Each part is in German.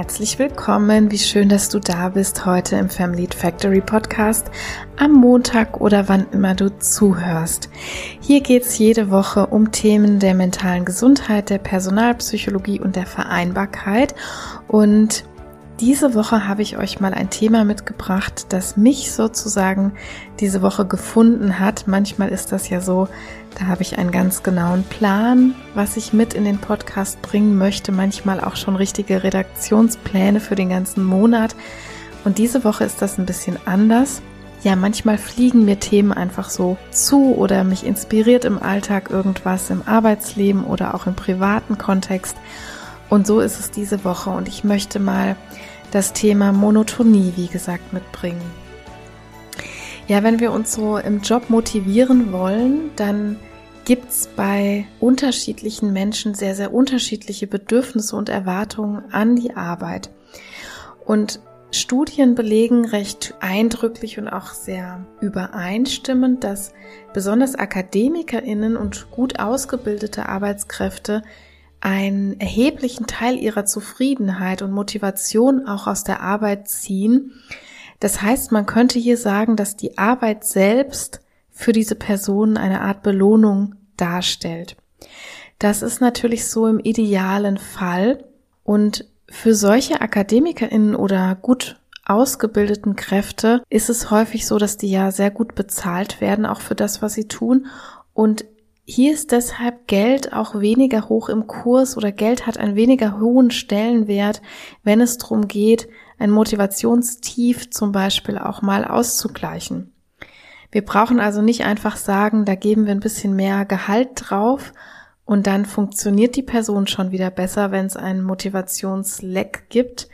Herzlich willkommen, wie schön, dass du da bist heute im Family Factory Podcast. Am Montag oder wann immer du zuhörst. Hier geht's jede Woche um Themen der mentalen Gesundheit, der Personalpsychologie und der Vereinbarkeit. Und diese Woche habe ich euch mal ein Thema mitgebracht, das mich sozusagen diese Woche gefunden hat. Manchmal ist das ja so, da habe ich einen ganz genauen Plan, was ich mit in den Podcast bringen möchte. Manchmal auch schon richtige Redaktionspläne für den ganzen Monat. Und diese Woche ist das ein bisschen anders. Ja, manchmal fliegen mir Themen einfach so zu oder mich inspiriert im Alltag irgendwas im Arbeitsleben oder auch im privaten Kontext. Und so ist es diese Woche und ich möchte mal das Thema Monotonie, wie gesagt, mitbringen. Ja, wenn wir uns so im Job motivieren wollen, dann gibt's bei unterschiedlichen Menschen sehr, sehr unterschiedliche Bedürfnisse und Erwartungen an die Arbeit. Und Studien belegen recht eindrücklich und auch sehr übereinstimmend, dass besonders Akademikerinnen und gut ausgebildete Arbeitskräfte einen erheblichen Teil ihrer Zufriedenheit und Motivation auch aus der Arbeit ziehen. Das heißt, man könnte hier sagen, dass die Arbeit selbst für diese Personen eine Art Belohnung darstellt. Das ist natürlich so im idealen Fall und für solche Akademikerinnen oder gut ausgebildeten Kräfte ist es häufig so, dass die ja sehr gut bezahlt werden, auch für das, was sie tun. Und hier ist deshalb Geld auch weniger hoch im Kurs oder Geld hat einen weniger hohen Stellenwert, wenn es darum geht, ein Motivationstief zum Beispiel auch mal auszugleichen. Wir brauchen also nicht einfach sagen, da geben wir ein bisschen mehr Gehalt drauf und dann funktioniert die Person schon wieder besser, wenn es einen Motivationsleck gibt.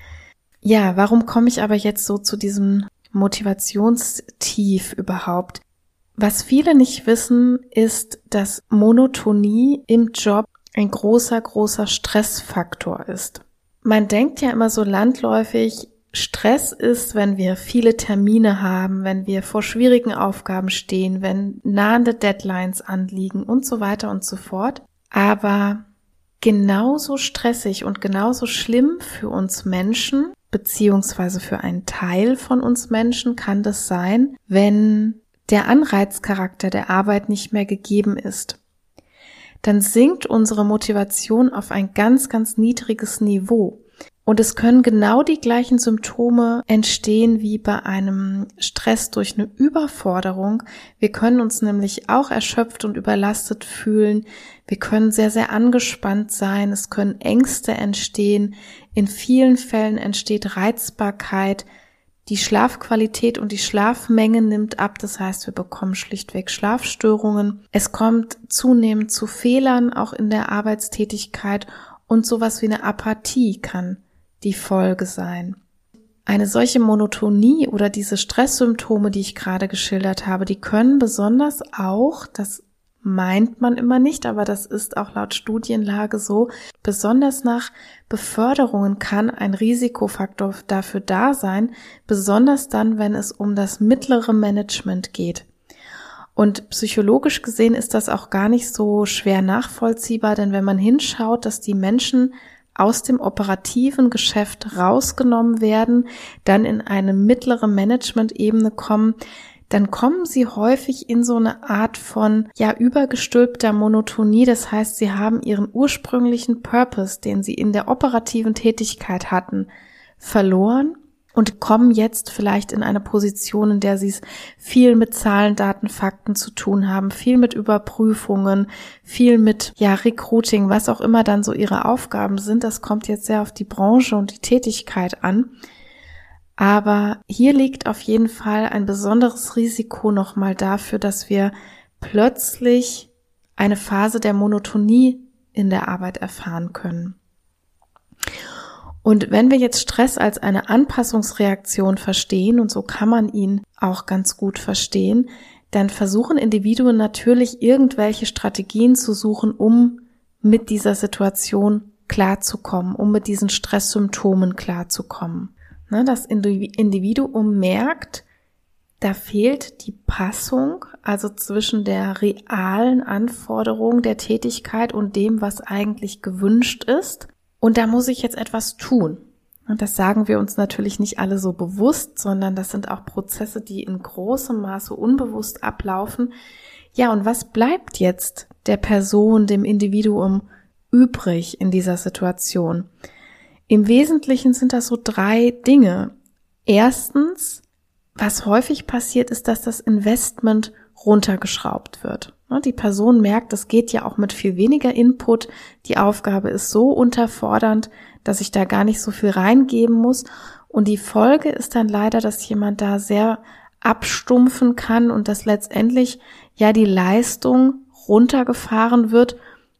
Ja, warum komme ich aber jetzt so zu diesem Motivationstief überhaupt? Was viele nicht wissen, ist, dass Monotonie im Job ein großer, großer Stressfaktor ist. Man denkt ja immer so landläufig, Stress ist, wenn wir viele Termine haben, wenn wir vor schwierigen Aufgaben stehen, wenn nahende Deadlines anliegen und so weiter und so fort. Aber genauso stressig und genauso schlimm für uns Menschen, beziehungsweise für einen Teil von uns Menschen kann das sein, wenn der Anreizcharakter der Arbeit nicht mehr gegeben ist, dann sinkt unsere Motivation auf ein ganz, ganz niedriges Niveau. Und es können genau die gleichen Symptome entstehen wie bei einem Stress durch eine Überforderung. Wir können uns nämlich auch erschöpft und überlastet fühlen. Wir können sehr, sehr angespannt sein. Es können Ängste entstehen. In vielen Fällen entsteht Reizbarkeit. Die Schlafqualität und die Schlafmenge nimmt ab, das heißt, wir bekommen schlichtweg Schlafstörungen. Es kommt zunehmend zu Fehlern auch in der Arbeitstätigkeit und sowas wie eine Apathie kann die Folge sein. Eine solche Monotonie oder diese Stresssymptome, die ich gerade geschildert habe, die können besonders auch, das meint man immer nicht, aber das ist auch laut Studienlage so. Besonders nach Beförderungen kann ein Risikofaktor dafür da sein, besonders dann, wenn es um das mittlere Management geht. Und psychologisch gesehen ist das auch gar nicht so schwer nachvollziehbar, denn wenn man hinschaut, dass die Menschen aus dem operativen Geschäft rausgenommen werden, dann in eine mittlere Management-Ebene kommen, dann kommen sie häufig in so eine Art von ja übergestülpter Monotonie. Das heißt, sie haben ihren ursprünglichen Purpose, den sie in der operativen Tätigkeit hatten, verloren und kommen jetzt vielleicht in eine Position, in der sie es viel mit Zahlen, Daten, Fakten zu tun haben, viel mit Überprüfungen, viel mit ja Recruiting, was auch immer dann so ihre Aufgaben sind. Das kommt jetzt sehr auf die Branche und die Tätigkeit an. Aber hier liegt auf jeden Fall ein besonderes Risiko nochmal dafür, dass wir plötzlich eine Phase der Monotonie in der Arbeit erfahren können. Und wenn wir jetzt Stress als eine Anpassungsreaktion verstehen, und so kann man ihn auch ganz gut verstehen, dann versuchen Individuen natürlich irgendwelche Strategien zu suchen, um mit dieser Situation klarzukommen, um mit diesen Stresssymptomen klarzukommen. Ne, das Individuum merkt, da fehlt die Passung, also zwischen der realen Anforderung der Tätigkeit und dem, was eigentlich gewünscht ist. Und da muss ich jetzt etwas tun. Und das sagen wir uns natürlich nicht alle so bewusst, sondern das sind auch Prozesse, die in großem Maße unbewusst ablaufen. Ja, und was bleibt jetzt der Person, dem Individuum übrig in dieser Situation? Im Wesentlichen sind das so drei Dinge. Erstens, was häufig passiert, ist, dass das Investment runtergeschraubt wird. Ne, die Person merkt, es geht ja auch mit viel weniger Input. Die Aufgabe ist so unterfordernd, dass ich da gar nicht so viel reingeben muss. Und die Folge ist dann leider, dass jemand da sehr abstumpfen kann und dass letztendlich ja die Leistung runtergefahren wird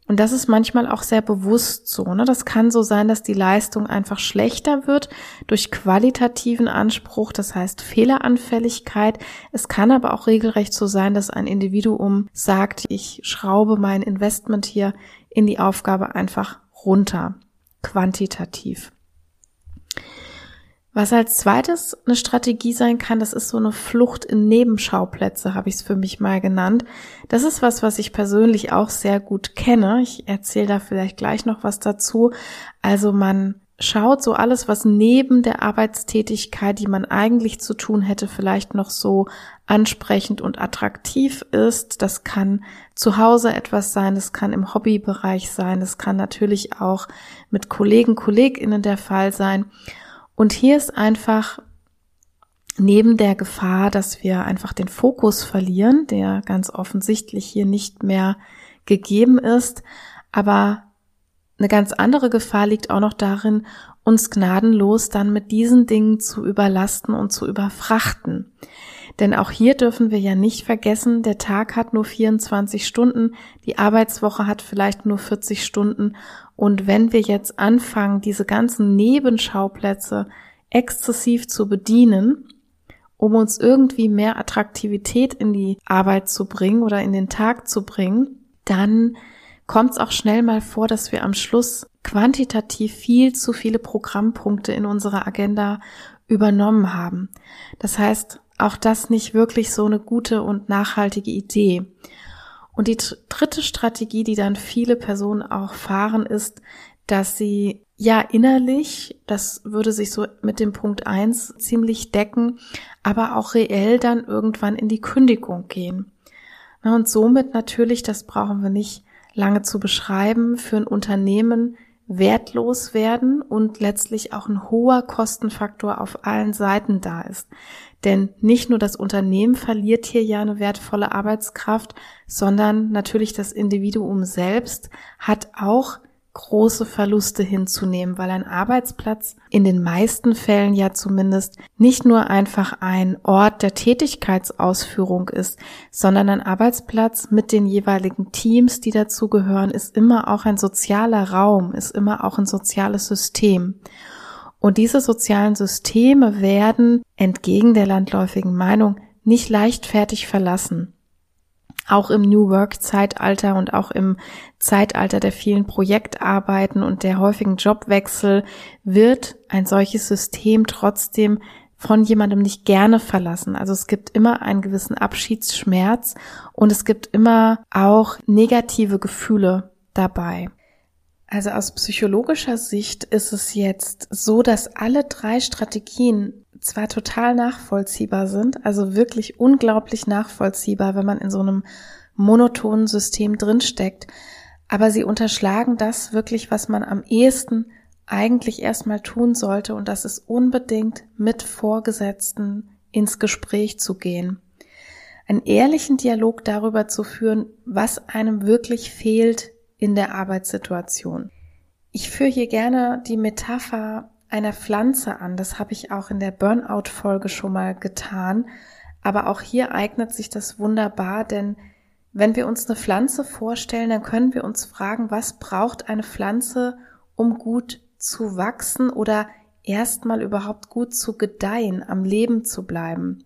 und das ist manchmal auch sehr bewusst so. Ne? Das kann so sein, dass die Leistung einfach schlechter wird durch qualitativen Anspruch, das heißt Fehleranfälligkeit. Es kann aber auch regelrecht so sein, dass ein Individuum sagt, ich schraube mein Investment hier in die Aufgabe einfach runter, quantitativ. Was als zweites eine Strategie sein kann, das ist so eine Flucht in Nebenschauplätze, habe ich es für mich mal genannt. Das ist was, was ich persönlich auch sehr gut kenne. Ich erzähle da vielleicht gleich noch was dazu. Also man schaut so alles, was neben der Arbeitstätigkeit, die man eigentlich zu tun hätte, vielleicht noch so ansprechend und attraktiv ist. Das kann zu Hause etwas sein, das kann im Hobbybereich sein, das kann natürlich auch mit Kollegen, Kolleginnen der Fall sein. Und hier ist einfach neben der Gefahr, dass wir einfach den Fokus verlieren, der ganz offensichtlich hier nicht mehr gegeben ist, aber eine ganz andere Gefahr liegt auch noch darin, uns gnadenlos dann mit diesen Dingen zu überlasten und zu überfrachten. Denn auch hier dürfen wir ja nicht vergessen, der Tag hat nur 24 Stunden, die Arbeitswoche hat vielleicht nur 40 Stunden und wenn wir jetzt anfangen, diese ganzen Nebenschauplätze exzessiv zu bedienen, um uns irgendwie mehr Attraktivität in die Arbeit zu bringen oder in den Tag zu bringen, dann kommt es auch schnell mal vor, dass wir am Schluss quantitativ viel zu viele Programmpunkte in unserer Agenda übernommen haben. Das heißt, auch das nicht wirklich so eine gute und nachhaltige Idee. Und die dritte Strategie, die dann viele Personen auch fahren, ist, dass sie ja innerlich, das würde sich so mit dem Punkt eins ziemlich decken, aber auch reell dann irgendwann in die Kündigung gehen. und somit natürlich, das brauchen wir nicht lange zu beschreiben, für ein Unternehmen wertlos werden und letztlich auch ein hoher Kostenfaktor auf allen Seiten da ist. Denn nicht nur das Unternehmen verliert hier ja eine wertvolle Arbeitskraft, sondern natürlich das Individuum selbst hat auch große Verluste hinzunehmen, weil ein Arbeitsplatz in den meisten Fällen ja zumindest nicht nur einfach ein Ort der Tätigkeitsausführung ist, sondern ein Arbeitsplatz mit den jeweiligen Teams, die dazugehören, ist immer auch ein sozialer Raum, ist immer auch ein soziales System. Und diese sozialen Systeme werden entgegen der landläufigen Meinung nicht leichtfertig verlassen. Auch im New Work Zeitalter und auch im Zeitalter der vielen Projektarbeiten und der häufigen Jobwechsel wird ein solches System trotzdem von jemandem nicht gerne verlassen. Also es gibt immer einen gewissen Abschiedsschmerz und es gibt immer auch negative Gefühle dabei. Also aus psychologischer Sicht ist es jetzt so, dass alle drei Strategien zwar total nachvollziehbar sind, also wirklich unglaublich nachvollziehbar, wenn man in so einem monotonen System drinsteckt, aber sie unterschlagen das wirklich, was man am ehesten eigentlich erstmal tun sollte, und das ist unbedingt mit Vorgesetzten ins Gespräch zu gehen. Einen ehrlichen Dialog darüber zu führen, was einem wirklich fehlt in der Arbeitssituation. Ich führe hier gerne die Metapher einer Pflanze an. Das habe ich auch in der Burnout-Folge schon mal getan. Aber auch hier eignet sich das wunderbar, denn wenn wir uns eine Pflanze vorstellen, dann können wir uns fragen, was braucht eine Pflanze, um gut zu wachsen oder erstmal überhaupt gut zu gedeihen, am Leben zu bleiben.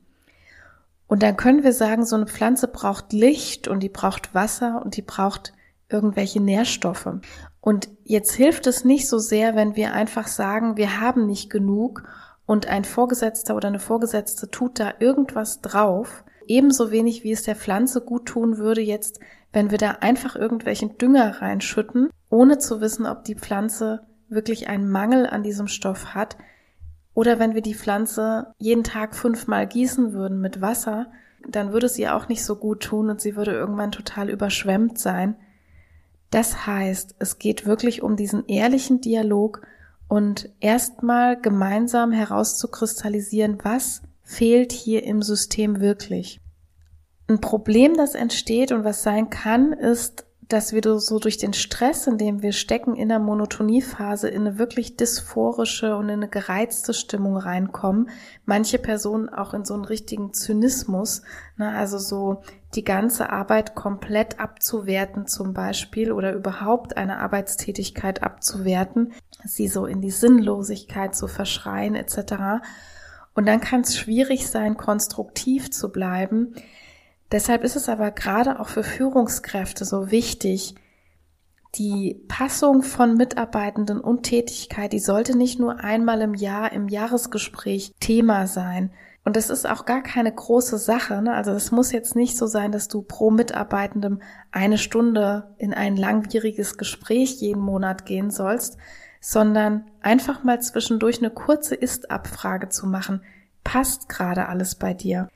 Und dann können wir sagen, so eine Pflanze braucht Licht und die braucht Wasser und die braucht irgendwelche Nährstoffe. Und jetzt hilft es nicht so sehr, wenn wir einfach sagen, wir haben nicht genug und ein Vorgesetzter oder eine Vorgesetzte tut da irgendwas drauf. Ebenso wenig, wie es der Pflanze gut tun würde jetzt, wenn wir da einfach irgendwelchen Dünger reinschütten, ohne zu wissen, ob die Pflanze wirklich einen Mangel an diesem Stoff hat oder wenn wir die Pflanze jeden Tag fünfmal gießen würden mit Wasser, dann würde es ihr auch nicht so gut tun und sie würde irgendwann total überschwemmt sein. Das heißt, es geht wirklich um diesen ehrlichen Dialog und erstmal gemeinsam herauszukristallisieren, was fehlt hier im System wirklich. Ein Problem, das entsteht und was sein kann, ist, dass wir so durch den Stress, in dem wir stecken, in der Monotoniephase in eine wirklich dysphorische und in eine gereizte Stimmung reinkommen. Manche Personen auch in so einen richtigen Zynismus, ne, also so die ganze Arbeit komplett abzuwerten zum Beispiel oder überhaupt eine Arbeitstätigkeit abzuwerten, sie so in die Sinnlosigkeit zu verschreien etc. Und dann kann es schwierig sein, konstruktiv zu bleiben, Deshalb ist es aber gerade auch für Führungskräfte so wichtig, die Passung von Mitarbeitenden und Tätigkeit, die sollte nicht nur einmal im Jahr im Jahresgespräch Thema sein. Und das ist auch gar keine große Sache. Ne? Also es muss jetzt nicht so sein, dass du pro Mitarbeitendem eine Stunde in ein langwieriges Gespräch jeden Monat gehen sollst, sondern einfach mal zwischendurch eine kurze Ist-Abfrage zu machen. Passt gerade alles bei dir?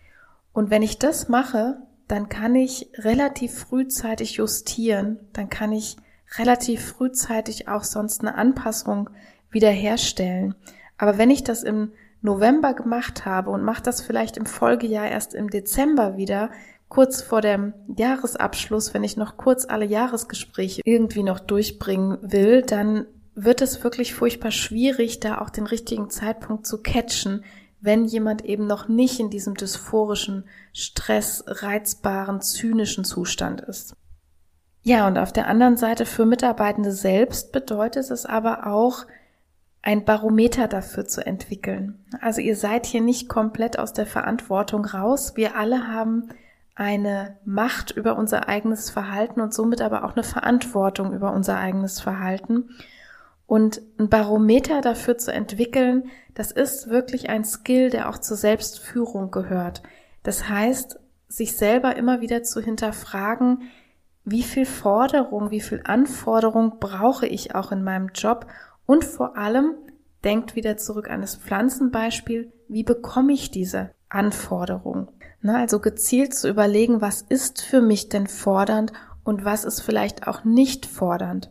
Und wenn ich das mache, dann kann ich relativ frühzeitig justieren, dann kann ich relativ frühzeitig auch sonst eine Anpassung wiederherstellen. Aber wenn ich das im November gemacht habe und mache das vielleicht im Folgejahr erst im Dezember wieder, kurz vor dem Jahresabschluss, wenn ich noch kurz alle Jahresgespräche irgendwie noch durchbringen will, dann wird es wirklich furchtbar schwierig, da auch den richtigen Zeitpunkt zu catchen, wenn jemand eben noch nicht in diesem dysphorischen, Stress, reizbaren, zynischen Zustand ist. Ja, und auf der anderen Seite für Mitarbeitende selbst bedeutet es aber auch, ein Barometer dafür zu entwickeln. Also ihr seid hier nicht komplett aus der Verantwortung raus. Wir alle haben eine Macht über unser eigenes Verhalten und somit aber auch eine Verantwortung über unser eigenes Verhalten. Und ein Barometer dafür zu entwickeln, das ist wirklich ein Skill, der auch zur Selbstführung gehört. Das heißt, sich selber immer wieder zu hinterfragen, wie viel Forderung, wie viel Anforderung brauche ich auch in meinem Job und vor allem denkt wieder zurück an das Pflanzenbeispiel, wie bekomme ich diese Anforderung? Na, also gezielt zu überlegen, was ist für mich denn fordernd und was ist vielleicht auch nicht fordernd.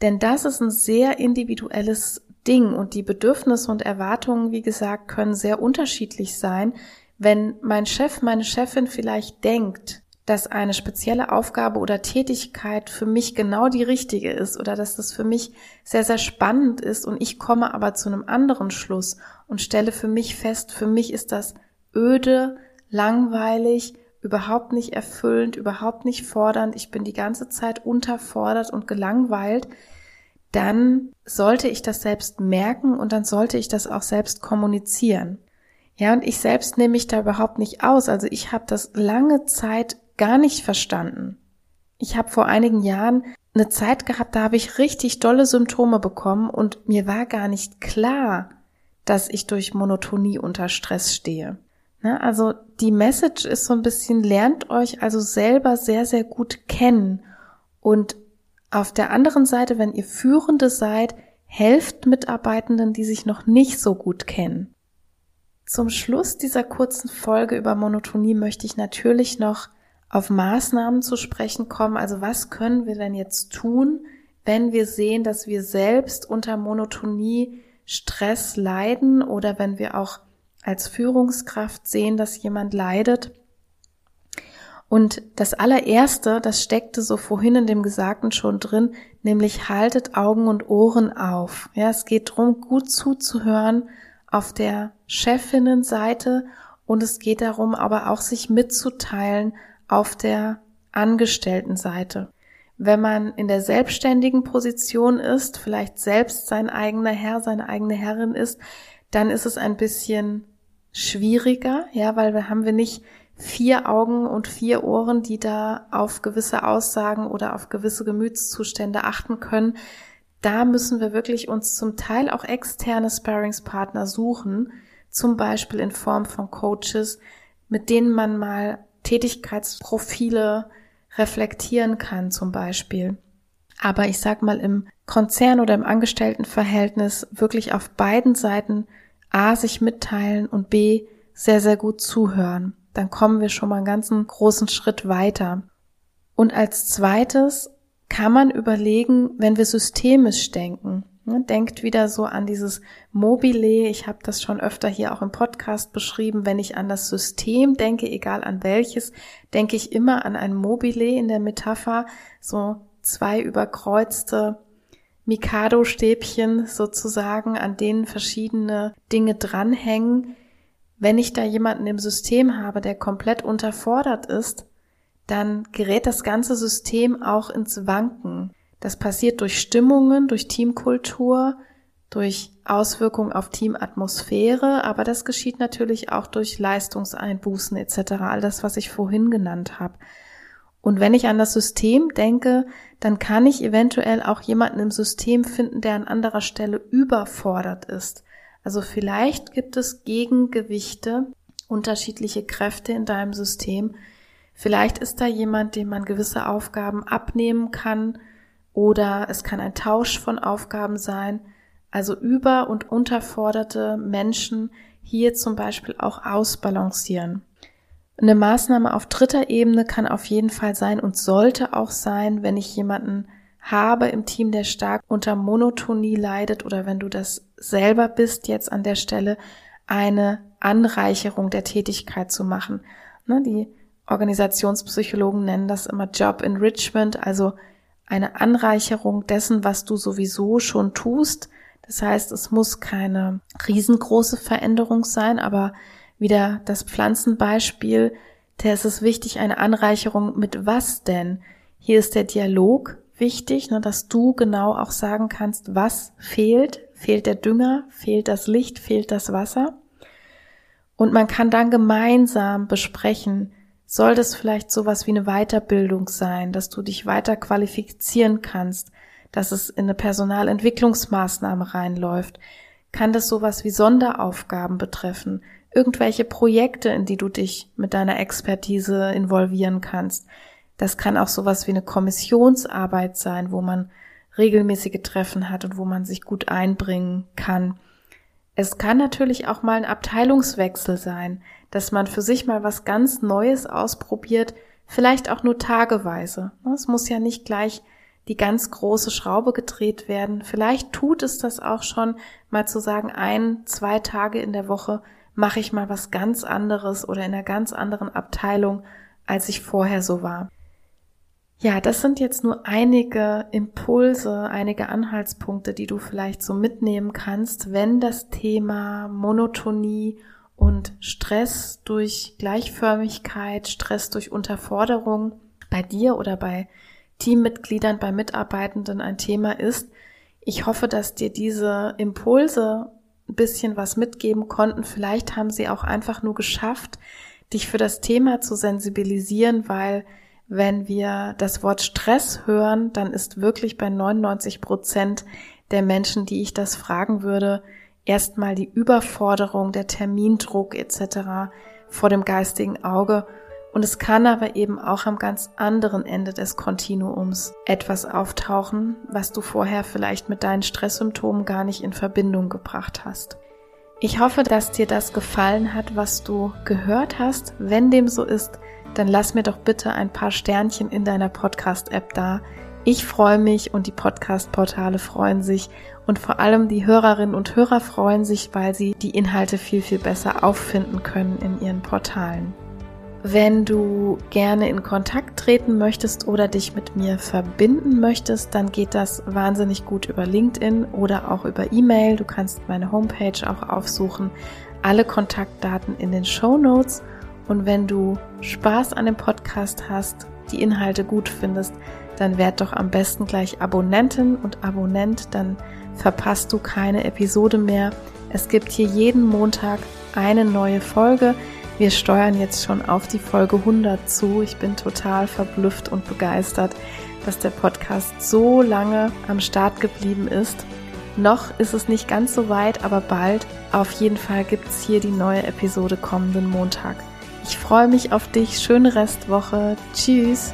Denn das ist ein sehr individuelles Ding und die Bedürfnisse und Erwartungen, wie gesagt, können sehr unterschiedlich sein. Wenn mein Chef, meine Chefin vielleicht denkt, dass eine spezielle Aufgabe oder Tätigkeit für mich genau die richtige ist oder dass das für mich sehr, sehr spannend ist und ich komme aber zu einem anderen Schluss und stelle für mich fest, für mich ist das öde, langweilig, überhaupt nicht erfüllend, überhaupt nicht fordernd, ich bin die ganze Zeit unterfordert und gelangweilt, dann sollte ich das selbst merken und dann sollte ich das auch selbst kommunizieren. Ja, und ich selbst nehme mich da überhaupt nicht aus. Also ich habe das lange Zeit gar nicht verstanden. Ich habe vor einigen Jahren eine Zeit gehabt, da habe ich richtig dolle Symptome bekommen und mir war gar nicht klar, dass ich durch Monotonie unter Stress stehe. Ne, also die Message ist so ein bisschen, lernt euch also selber sehr, sehr gut kennen und auf der anderen Seite, wenn ihr Führende seid, helft Mitarbeitenden, die sich noch nicht so gut kennen. Zum Schluss dieser kurzen Folge über Monotonie möchte ich natürlich noch auf Maßnahmen zu sprechen kommen. Also was können wir denn jetzt tun, wenn wir sehen, dass wir selbst unter Monotonie Stress leiden oder wenn wir auch als Führungskraft sehen, dass jemand leidet und das allererste, das steckte so vorhin in dem Gesagten schon drin, nämlich haltet Augen und Ohren auf. Ja, es geht darum, gut zuzuhören auf der Chefinnenseite und es geht darum, aber auch sich mitzuteilen auf der Angestelltenseite. Wenn man in der selbstständigen Position ist, vielleicht selbst sein eigener Herr, seine eigene Herrin ist, dann ist es ein bisschen schwieriger, ja, weil wir haben wir nicht vier Augen und vier Ohren, die da auf gewisse Aussagen oder auf gewisse Gemütszustände achten können. Da müssen wir wirklich uns zum Teil auch externe Sparringspartner suchen, zum Beispiel in Form von Coaches, mit denen man mal Tätigkeitsprofile reflektieren kann, zum Beispiel. Aber ich sag mal, im Konzern oder im Angestelltenverhältnis wirklich auf beiden Seiten A sich mitteilen und B sehr, sehr gut zuhören. Dann kommen wir schon mal einen ganzen großen Schritt weiter. Und als zweites kann man überlegen, wenn wir systemisch denken. Ne, denkt wieder so an dieses Mobile. Ich habe das schon öfter hier auch im Podcast beschrieben. Wenn ich an das System denke, egal an welches, denke ich immer an ein Mobile in der Metapher. So zwei überkreuzte Mikado-Stäbchen sozusagen, an denen verschiedene Dinge dranhängen. Wenn ich da jemanden im System habe, der komplett unterfordert ist, dann gerät das ganze System auch ins Wanken. Das passiert durch Stimmungen, durch Teamkultur, durch Auswirkungen auf Teamatmosphäre, aber das geschieht natürlich auch durch Leistungseinbußen etc., all das, was ich vorhin genannt habe. Und wenn ich an das System denke, dann kann ich eventuell auch jemanden im System finden, der an anderer Stelle überfordert ist. Also vielleicht gibt es Gegengewichte, unterschiedliche Kräfte in deinem System. Vielleicht ist da jemand, dem man gewisse Aufgaben abnehmen kann, oder es kann ein Tausch von Aufgaben sein, also über- und unterforderte Menschen hier zum Beispiel auch ausbalancieren. Eine Maßnahme auf dritter Ebene kann auf jeden Fall sein und sollte auch sein, wenn ich jemanden habe im Team, der stark unter Monotonie leidet oder wenn du das selber bist jetzt an der Stelle, eine Anreicherung der Tätigkeit zu machen. Ne, die Organisationspsychologen nennen das immer Job Enrichment, also eine Anreicherung dessen, was du sowieso schon tust. Das heißt, es muss keine riesengroße Veränderung sein, aber wieder das Pflanzenbeispiel, da ist es wichtig, eine Anreicherung mit was denn? Hier ist der Dialog wichtig, ne, dass du genau auch sagen kannst, was fehlt. Fehlt der Dünger, fehlt das Licht, fehlt das Wasser. Und man kann dann gemeinsam besprechen, soll das vielleicht sowas wie eine Weiterbildung sein, dass du dich weiter qualifizieren kannst, dass es in eine Personalentwicklungsmaßnahme reinläuft? Kann das sowas wie Sonderaufgaben betreffen? Irgendwelche Projekte, in die du dich mit deiner Expertise involvieren kannst? Das kann auch sowas wie eine Kommissionsarbeit sein, wo man regelmäßige Treffen hat und wo man sich gut einbringen kann. Es kann natürlich auch mal ein Abteilungswechsel sein, dass man für sich mal was ganz Neues ausprobiert, vielleicht auch nur tageweise. Es muss ja nicht gleich die ganz große Schraube gedreht werden. Vielleicht tut es das auch schon, mal zu sagen, ein, zwei Tage in der Woche mache ich mal was ganz anderes oder in einer ganz anderen Abteilung, als ich vorher so war. Ja, das sind jetzt nur einige Impulse, einige Anhaltspunkte, die du vielleicht so mitnehmen kannst, wenn das Thema Monotonie und Stress durch Gleichförmigkeit, Stress durch Unterforderung bei dir oder bei Teammitgliedern, bei Mitarbeitenden ein Thema ist. Ich hoffe, dass dir diese Impulse ein bisschen was mitgeben konnten. Vielleicht haben sie auch einfach nur geschafft, dich für das Thema zu sensibilisieren, weil wenn wir das Wort Stress hören, dann ist wirklich bei 99 Prozent der Menschen, die ich das fragen würde, erstmal die Überforderung, der Termindruck etc. vor dem geistigen Auge. Und es kann aber eben auch am ganz anderen Ende des Kontinuums etwas auftauchen, was du vorher vielleicht mit deinen Stresssymptomen gar nicht in Verbindung gebracht hast. Ich hoffe, dass dir das gefallen hat, was du gehört hast. Wenn dem so ist, dann lass mir doch bitte ein paar Sternchen in deiner Podcast-App da. Ich freue mich und die Podcast-Portale freuen sich und vor allem die Hörerinnen und Hörer freuen sich, weil sie die Inhalte viel, viel besser auffinden können in ihren Portalen. Wenn du gerne in Kontakt treten möchtest oder dich mit mir verbinden möchtest, dann geht das wahnsinnig gut über LinkedIn oder auch über E-Mail. Du kannst meine Homepage auch aufsuchen. Alle Kontaktdaten in den Show Notes. Und wenn du Spaß an dem Podcast hast, die Inhalte gut findest, dann werd doch am besten gleich Abonnentin und Abonnent, dann verpasst du keine Episode mehr. Es gibt hier jeden Montag eine neue Folge. Wir steuern jetzt schon auf die Folge 100 zu. Ich bin total verblüfft und begeistert, dass der Podcast so lange am Start geblieben ist. Noch ist es nicht ganz so weit, aber bald. Auf jeden Fall gibt es hier die neue Episode kommenden Montag. Ich freue mich auf dich. Schöne Restwoche. Tschüss.